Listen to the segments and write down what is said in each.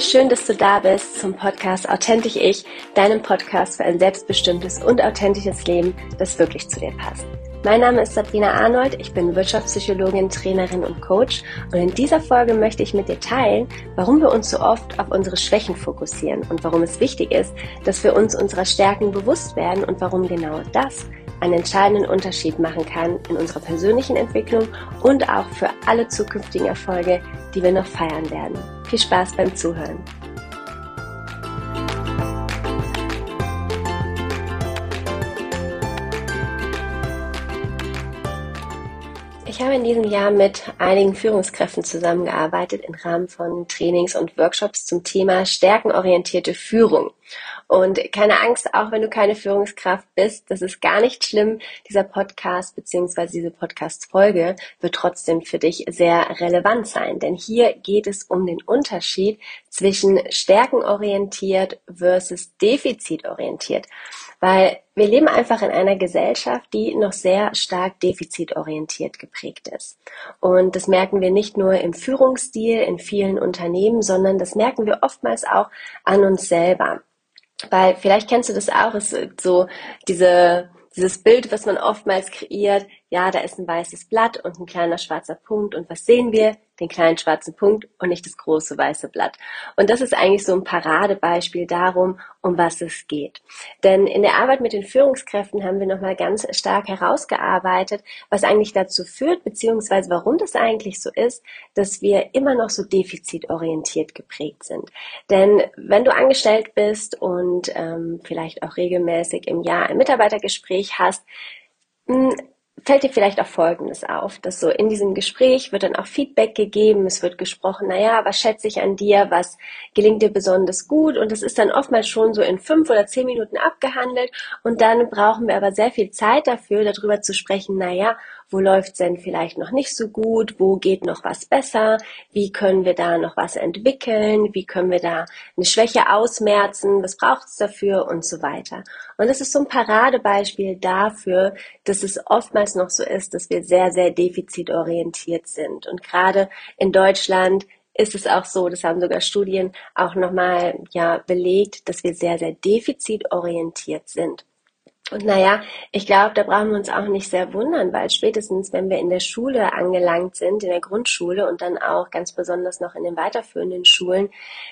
Schön, dass du da bist zum Podcast Authentisch Ich, deinem Podcast für ein selbstbestimmtes und authentisches Leben, das wirklich zu dir passt. Mein Name ist Sabrina Arnold, ich bin Wirtschaftspsychologin, Trainerin und Coach und in dieser Folge möchte ich mit dir teilen, warum wir uns so oft auf unsere Schwächen fokussieren und warum es wichtig ist, dass wir uns unserer Stärken bewusst werden und warum genau das einen entscheidenden Unterschied machen kann in unserer persönlichen Entwicklung und auch für alle zukünftigen Erfolge, die wir noch feiern werden. Viel Spaß beim Zuhören. Ich habe in diesem Jahr mit einigen Führungskräften zusammengearbeitet im Rahmen von Trainings und Workshops zum Thema stärkenorientierte Führung. Und keine Angst, auch wenn du keine Führungskraft bist, das ist gar nicht schlimm. Dieser Podcast bzw. diese Podcast-Folge wird trotzdem für dich sehr relevant sein. Denn hier geht es um den Unterschied zwischen stärkenorientiert versus defizitorientiert. Weil wir leben einfach in einer Gesellschaft, die noch sehr stark defizitorientiert geprägt ist. Und das merken wir nicht nur im Führungsstil in vielen Unternehmen, sondern das merken wir oftmals auch an uns selber. Weil vielleicht kennst du das auch, ist so diese, dieses Bild, was man oftmals kreiert, ja, da ist ein weißes Blatt und ein kleiner schwarzer Punkt und was sehen wir? Den kleinen schwarzen Punkt und nicht das große weiße Blatt. Und das ist eigentlich so ein Paradebeispiel darum, um was es geht. Denn in der Arbeit mit den Führungskräften haben wir nochmal ganz stark herausgearbeitet, was eigentlich dazu führt, beziehungsweise warum das eigentlich so ist, dass wir immer noch so defizitorientiert geprägt sind. Denn wenn du angestellt bist und ähm, vielleicht auch regelmäßig im Jahr ein Mitarbeitergespräch hast, hm, fällt dir vielleicht auch Folgendes auf, dass so in diesem Gespräch wird dann auch Feedback gegeben, es wird gesprochen, naja, was schätze ich an dir, was gelingt dir besonders gut? Und das ist dann oftmals schon so in fünf oder zehn Minuten abgehandelt. Und dann brauchen wir aber sehr viel Zeit dafür, darüber zu sprechen, naja, wo läuft's denn vielleicht noch nicht so gut, wo geht noch was besser, wie können wir da noch was entwickeln, wie können wir da eine Schwäche ausmerzen, was braucht es dafür und so weiter. Und das ist so ein Paradebeispiel dafür, dass es oftmals noch so ist, dass wir sehr, sehr defizitorientiert sind. Und gerade in Deutschland ist es auch so, das haben sogar Studien auch nochmal ja belegt, dass wir sehr, sehr defizitorientiert sind. Und naja, ich glaube, da brauchen wir uns auch nicht sehr wundern, weil spätestens, wenn wir in der Schule angelangt sind, in der Grundschule und dann auch ganz besonders noch in den weiterführenden Schulen,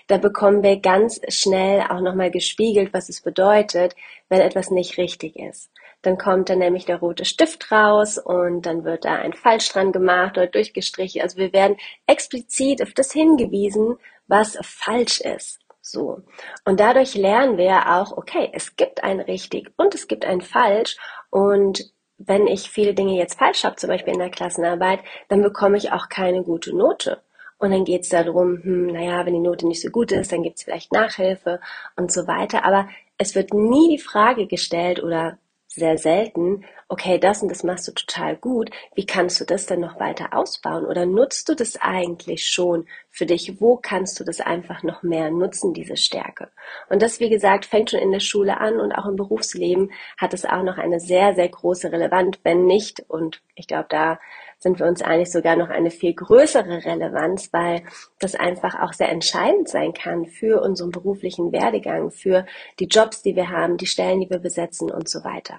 da bekommen wir ganz schnell auch nochmal gespiegelt, was es bedeutet, wenn etwas nicht richtig ist. Dann kommt dann nämlich der rote Stift raus und dann wird da ein Falsch dran gemacht oder durchgestrichen. Also wir werden explizit auf das hingewiesen, was falsch ist. So. Und dadurch lernen wir auch, okay, es gibt ein richtig und es gibt ein falsch. Und wenn ich viele Dinge jetzt falsch habe, zum Beispiel in der Klassenarbeit, dann bekomme ich auch keine gute Note. Und dann geht es darum, hm, naja, wenn die Note nicht so gut ist, dann gibt es vielleicht Nachhilfe und so weiter. Aber es wird nie die Frage gestellt oder sehr selten, okay, das und das machst du total gut, wie kannst du das denn noch weiter ausbauen? Oder nutzt du das eigentlich schon für dich? Wo kannst du das einfach noch mehr nutzen, diese Stärke? Und das, wie gesagt, fängt schon in der Schule an und auch im Berufsleben hat es auch noch eine sehr, sehr große Relevanz, wenn nicht, und ich glaube, da sind wir uns eigentlich sogar noch eine viel größere Relevanz, weil das einfach auch sehr entscheidend sein kann für unseren beruflichen Werdegang, für die Jobs, die wir haben, die Stellen, die wir besetzen und so weiter.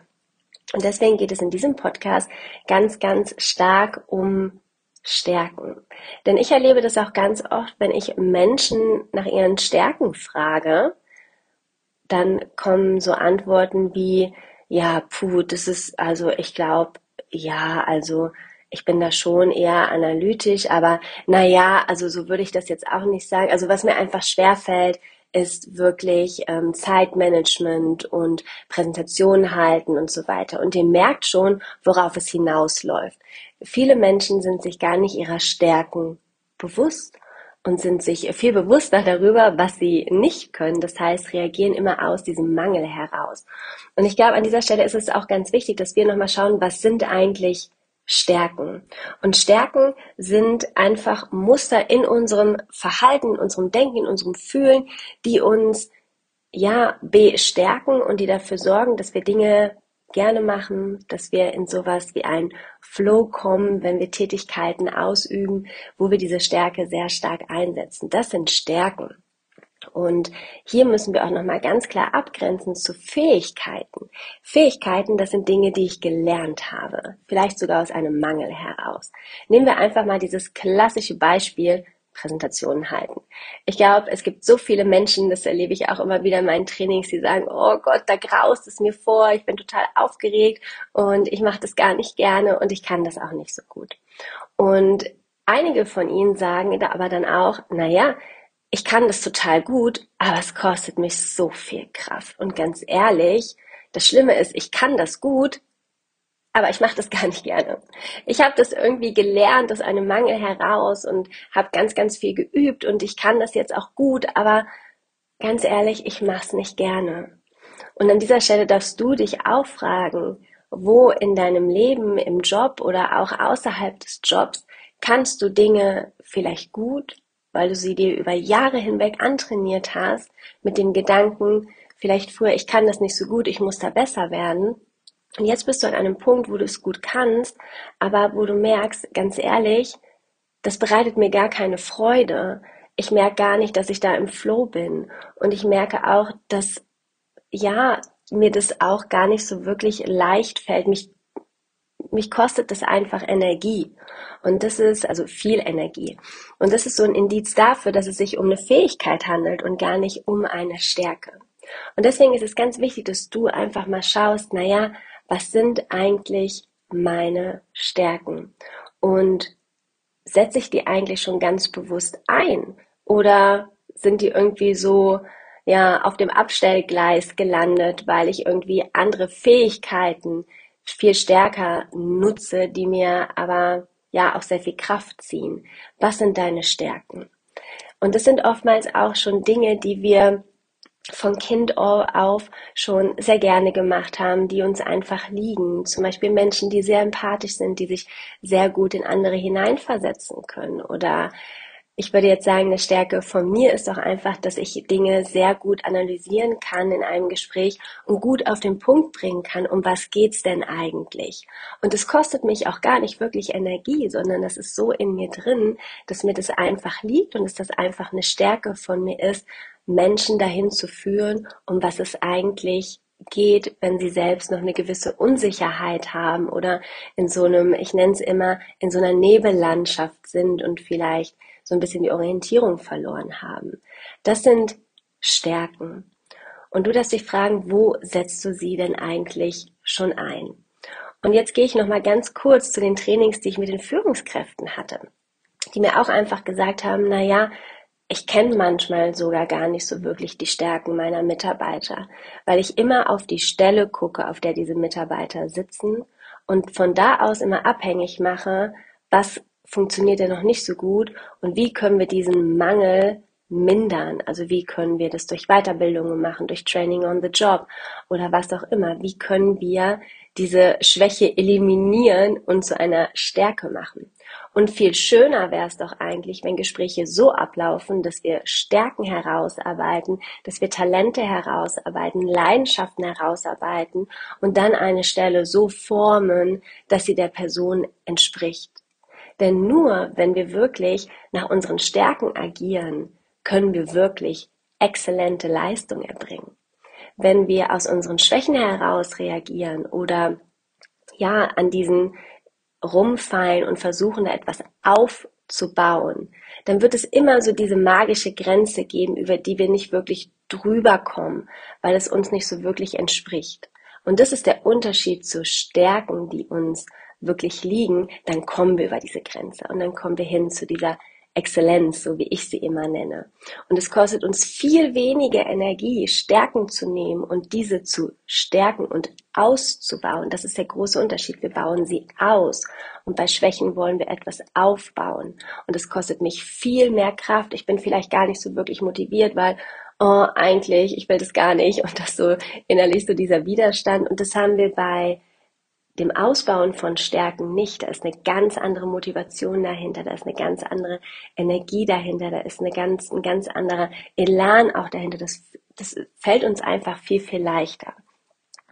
Und deswegen geht es in diesem Podcast ganz, ganz stark um Stärken. Denn ich erlebe das auch ganz oft, wenn ich Menschen nach ihren Stärken frage, dann kommen so Antworten wie, ja, puh, das ist, also ich glaube, ja, also ich bin da schon eher analytisch, aber naja, also so würde ich das jetzt auch nicht sagen. Also was mir einfach schwer fällt, ist wirklich ähm, Zeitmanagement und Präsentationen halten und so weiter. Und ihr merkt schon, worauf es hinausläuft. Viele Menschen sind sich gar nicht ihrer Stärken bewusst und sind sich viel bewusster darüber, was sie nicht können. Das heißt, reagieren immer aus diesem Mangel heraus. Und ich glaube, an dieser Stelle ist es auch ganz wichtig, dass wir nochmal schauen, was sind eigentlich Stärken. Und Stärken sind einfach Muster in unserem Verhalten, in unserem Denken, in unserem Fühlen, die uns ja bestärken und die dafür sorgen, dass wir Dinge gerne machen, dass wir in sowas wie ein Flow kommen, wenn wir Tätigkeiten ausüben, wo wir diese Stärke sehr stark einsetzen. Das sind Stärken. Und hier müssen wir auch nochmal ganz klar abgrenzen zu Fähigkeiten. Fähigkeiten, das sind Dinge, die ich gelernt habe. Vielleicht sogar aus einem Mangel heraus. Nehmen wir einfach mal dieses klassische Beispiel Präsentationen halten. Ich glaube, es gibt so viele Menschen, das erlebe ich auch immer wieder in meinen Trainings, die sagen, oh Gott, da graust es mir vor, ich bin total aufgeregt und ich mache das gar nicht gerne und ich kann das auch nicht so gut. Und einige von ihnen sagen aber dann auch, naja, ich kann das total gut, aber es kostet mich so viel Kraft. Und ganz ehrlich, das Schlimme ist, ich kann das gut, aber ich mache das gar nicht gerne. Ich habe das irgendwie gelernt aus einem Mangel heraus und habe ganz, ganz viel geübt und ich kann das jetzt auch gut, aber ganz ehrlich, ich mache es nicht gerne. Und an dieser Stelle darfst du dich auch fragen, wo in deinem Leben, im Job oder auch außerhalb des Jobs kannst du Dinge vielleicht gut weil du sie dir über Jahre hinweg antrainiert hast, mit dem Gedanken, vielleicht früher, ich kann das nicht so gut, ich muss da besser werden. Und jetzt bist du an einem Punkt, wo du es gut kannst, aber wo du merkst, ganz ehrlich, das bereitet mir gar keine Freude. Ich merke gar nicht, dass ich da im Flow bin. Und ich merke auch, dass, ja, mir das auch gar nicht so wirklich leicht fällt, mich mich kostet das einfach Energie. Und das ist also viel Energie. Und das ist so ein Indiz dafür, dass es sich um eine Fähigkeit handelt und gar nicht um eine Stärke. Und deswegen ist es ganz wichtig, dass du einfach mal schaust, naja, was sind eigentlich meine Stärken? Und setze ich die eigentlich schon ganz bewusst ein? Oder sind die irgendwie so, ja, auf dem Abstellgleis gelandet, weil ich irgendwie andere Fähigkeiten viel stärker nutze, die mir aber ja auch sehr viel Kraft ziehen. Was sind deine Stärken? Und das sind oftmals auch schon Dinge, die wir von Kind auf schon sehr gerne gemacht haben, die uns einfach liegen. Zum Beispiel Menschen, die sehr empathisch sind, die sich sehr gut in andere hineinversetzen können oder ich würde jetzt sagen, eine Stärke von mir ist doch einfach, dass ich Dinge sehr gut analysieren kann in einem Gespräch und gut auf den Punkt bringen kann, um was geht's denn eigentlich? Und es kostet mich auch gar nicht wirklich Energie, sondern das ist so in mir drin, dass mir das einfach liegt und dass das einfach eine Stärke von mir ist, Menschen dahin zu führen, um was es eigentlich geht, wenn sie selbst noch eine gewisse Unsicherheit haben oder in so einem, ich nenne es immer, in so einer Nebellandschaft sind und vielleicht so ein bisschen die Orientierung verloren haben. Das sind Stärken. Und du darfst dich fragen, wo setzt du sie denn eigentlich schon ein? Und jetzt gehe ich noch mal ganz kurz zu den Trainings, die ich mit den Führungskräften hatte, die mir auch einfach gesagt haben, na ja, ich kenne manchmal sogar gar nicht so wirklich die Stärken meiner Mitarbeiter, weil ich immer auf die Stelle gucke, auf der diese Mitarbeiter sitzen und von da aus immer abhängig mache, was funktioniert er noch nicht so gut und wie können wir diesen Mangel mindern? Also wie können wir das durch Weiterbildungen machen, durch Training on the Job oder was auch immer? Wie können wir diese Schwäche eliminieren und zu einer Stärke machen? Und viel schöner wäre es doch eigentlich, wenn Gespräche so ablaufen, dass wir Stärken herausarbeiten, dass wir Talente herausarbeiten, Leidenschaften herausarbeiten und dann eine Stelle so formen, dass sie der Person entspricht. Denn nur wenn wir wirklich nach unseren Stärken agieren, können wir wirklich exzellente Leistung erbringen. Wenn wir aus unseren Schwächen heraus reagieren oder ja an diesen rumfallen und versuchen, da etwas aufzubauen, dann wird es immer so diese magische Grenze geben, über die wir nicht wirklich drüber kommen, weil es uns nicht so wirklich entspricht. Und das ist der Unterschied zu Stärken, die uns wirklich liegen, dann kommen wir über diese Grenze und dann kommen wir hin zu dieser Exzellenz, so wie ich sie immer nenne. Und es kostet uns viel weniger Energie, Stärken zu nehmen und diese zu stärken und auszubauen. Das ist der große Unterschied. Wir bauen sie aus. Und bei Schwächen wollen wir etwas aufbauen. Und es kostet mich viel mehr Kraft. Ich bin vielleicht gar nicht so wirklich motiviert, weil, oh, eigentlich, ich will das gar nicht. Und das so innerlich so dieser Widerstand. Und das haben wir bei dem Ausbauen von Stärken nicht. Da ist eine ganz andere Motivation dahinter, da ist eine ganz andere Energie dahinter, da ist eine ganz, ein ganz anderer Elan auch dahinter. Das, das fällt uns einfach viel, viel leichter.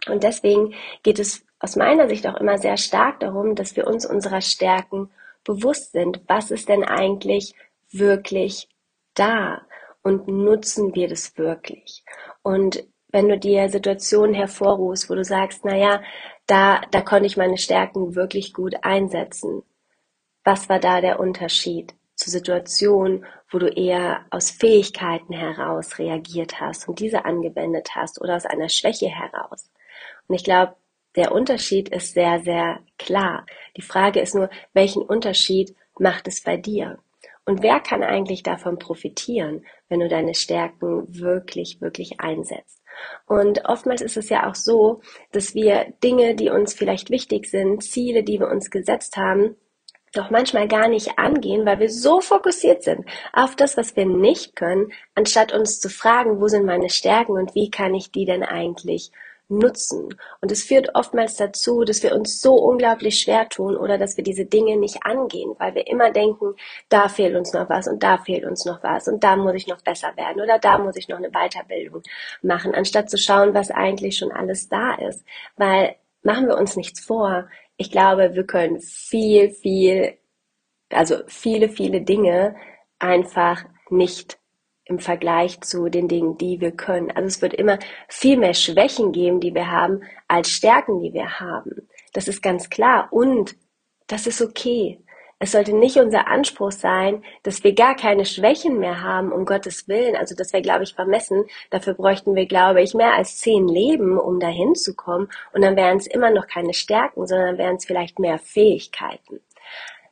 Und deswegen geht es aus meiner Sicht auch immer sehr stark darum, dass wir uns unserer Stärken bewusst sind. Was ist denn eigentlich wirklich da? und nutzen wir das wirklich? Und wenn du dir Situationen hervorrufst, wo du sagst, naja, da, da konnte ich meine Stärken wirklich gut einsetzen. Was war da der Unterschied zu Situationen, wo du eher aus Fähigkeiten heraus reagiert hast und diese angewendet hast oder aus einer Schwäche heraus? Und ich glaube, der Unterschied ist sehr, sehr klar. Die Frage ist nur, welchen Unterschied macht es bei dir? Und wer kann eigentlich davon profitieren, wenn du deine Stärken wirklich, wirklich einsetzt? Und oftmals ist es ja auch so, dass wir Dinge, die uns vielleicht wichtig sind, Ziele, die wir uns gesetzt haben, doch manchmal gar nicht angehen, weil wir so fokussiert sind auf das, was wir nicht können, anstatt uns zu fragen, wo sind meine Stärken und wie kann ich die denn eigentlich nutzen. Und es führt oftmals dazu, dass wir uns so unglaublich schwer tun oder dass wir diese Dinge nicht angehen, weil wir immer denken, da fehlt uns noch was und da fehlt uns noch was und da muss ich noch besser werden oder da muss ich noch eine Weiterbildung machen, anstatt zu schauen, was eigentlich schon alles da ist. Weil machen wir uns nichts vor. Ich glaube, wir können viel, viel, also viele, viele Dinge einfach nicht im Vergleich zu den Dingen, die wir können. Also es wird immer viel mehr Schwächen geben, die wir haben, als Stärken, die wir haben. Das ist ganz klar. Und das ist okay. Es sollte nicht unser Anspruch sein, dass wir gar keine Schwächen mehr haben, um Gottes Willen. Also das wäre, glaube ich, vermessen. Dafür bräuchten wir, glaube ich, mehr als zehn Leben, um dahin zu kommen. Und dann wären es immer noch keine Stärken, sondern wären es vielleicht mehr Fähigkeiten.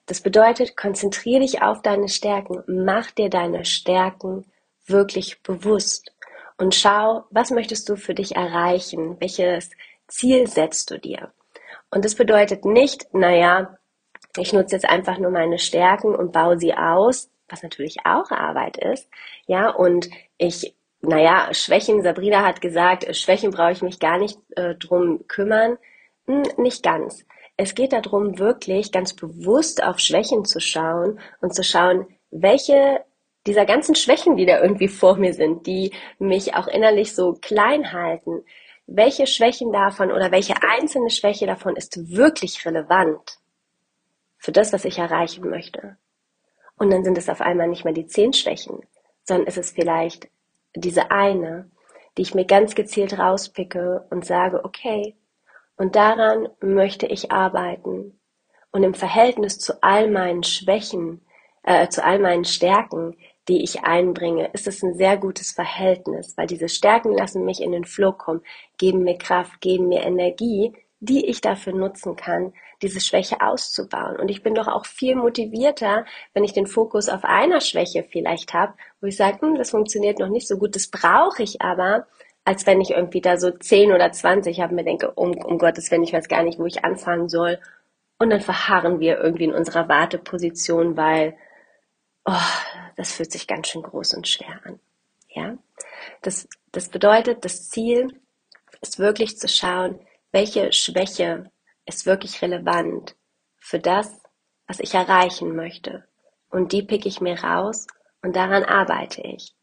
Das bedeutet, konzentriere dich auf deine Stärken. Mach dir deine Stärken wirklich bewusst und schau, was möchtest du für dich erreichen? Welches Ziel setzt du dir? Und das bedeutet nicht, naja, ich nutze jetzt einfach nur meine Stärken und baue sie aus, was natürlich auch Arbeit ist, ja, und ich, naja, Schwächen, Sabrina hat gesagt, Schwächen brauche ich mich gar nicht äh, drum kümmern. Hm, nicht ganz. Es geht darum, wirklich ganz bewusst auf Schwächen zu schauen und zu schauen, welche dieser ganzen Schwächen, die da irgendwie vor mir sind, die mich auch innerlich so klein halten, welche Schwächen davon oder welche einzelne Schwäche davon ist wirklich relevant für das, was ich erreichen möchte? Und dann sind es auf einmal nicht mehr die zehn Schwächen, sondern ist es vielleicht diese eine, die ich mir ganz gezielt rauspicke und sage, okay, und daran möchte ich arbeiten. Und im Verhältnis zu all meinen Schwächen, äh, zu all meinen Stärken die ich einbringe, ist es ein sehr gutes Verhältnis, weil diese Stärken lassen mich in den Flow kommen, geben mir Kraft, geben mir Energie, die ich dafür nutzen kann, diese Schwäche auszubauen. Und ich bin doch auch viel motivierter, wenn ich den Fokus auf einer Schwäche vielleicht habe, wo ich sage, hm, das funktioniert noch nicht so gut, das brauche ich aber, als wenn ich irgendwie da so 10 oder 20 habe, mir denke, um, um Gottes Willen, ich weiß gar nicht, wo ich anfangen soll. Und dann verharren wir irgendwie in unserer Warteposition, weil oh, das fühlt sich ganz schön groß und schwer an. Ja, das, das bedeutet, das Ziel ist wirklich zu schauen, welche Schwäche ist wirklich relevant für das, was ich erreichen möchte. Und die pick ich mir raus und daran arbeite ich.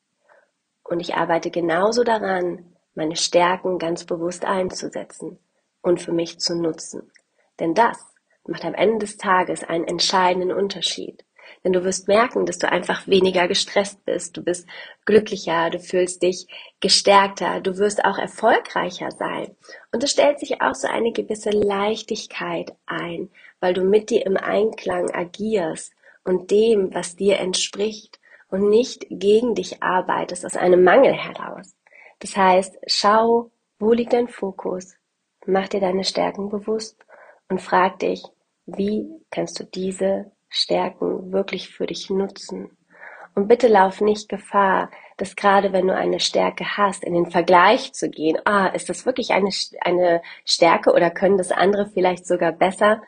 Und ich arbeite genauso daran, meine Stärken ganz bewusst einzusetzen und für mich zu nutzen. Denn das macht am Ende des Tages einen entscheidenden Unterschied. Denn du wirst merken, dass du einfach weniger gestresst bist. Du bist glücklicher, du fühlst dich gestärkter, du wirst auch erfolgreicher sein. Und es stellt sich auch so eine gewisse Leichtigkeit ein, weil du mit dir im Einklang agierst und dem, was dir entspricht und nicht gegen dich arbeitest aus einem Mangel heraus. Das heißt, schau, wo liegt dein Fokus? Mach dir deine Stärken bewusst und frag dich, wie kannst du diese Stärken wirklich für dich nutzen. Und bitte lauf nicht Gefahr, dass gerade wenn du eine Stärke hast, in den Vergleich zu gehen, ah, ist das wirklich eine, eine Stärke oder können das andere vielleicht sogar besser?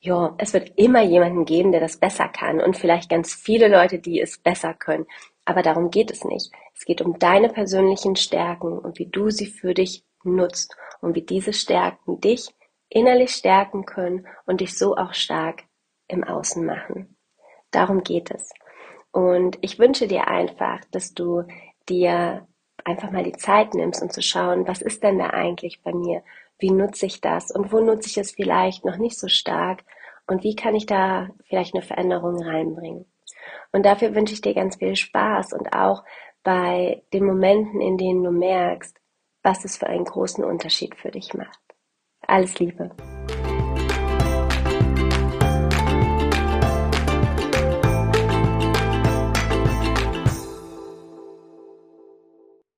Ja, es wird immer jemanden geben, der das besser kann und vielleicht ganz viele Leute, die es besser können. Aber darum geht es nicht. Es geht um deine persönlichen Stärken und wie du sie für dich nutzt und wie diese Stärken dich innerlich stärken können und dich so auch stark im Außen machen. Darum geht es. Und ich wünsche dir einfach, dass du dir einfach mal die Zeit nimmst, um zu schauen, was ist denn da eigentlich bei mir? Wie nutze ich das? Und wo nutze ich es vielleicht noch nicht so stark? Und wie kann ich da vielleicht eine Veränderung reinbringen? Und dafür wünsche ich dir ganz viel Spaß und auch bei den Momenten, in denen du merkst, was es für einen großen Unterschied für dich macht. Alles Liebe.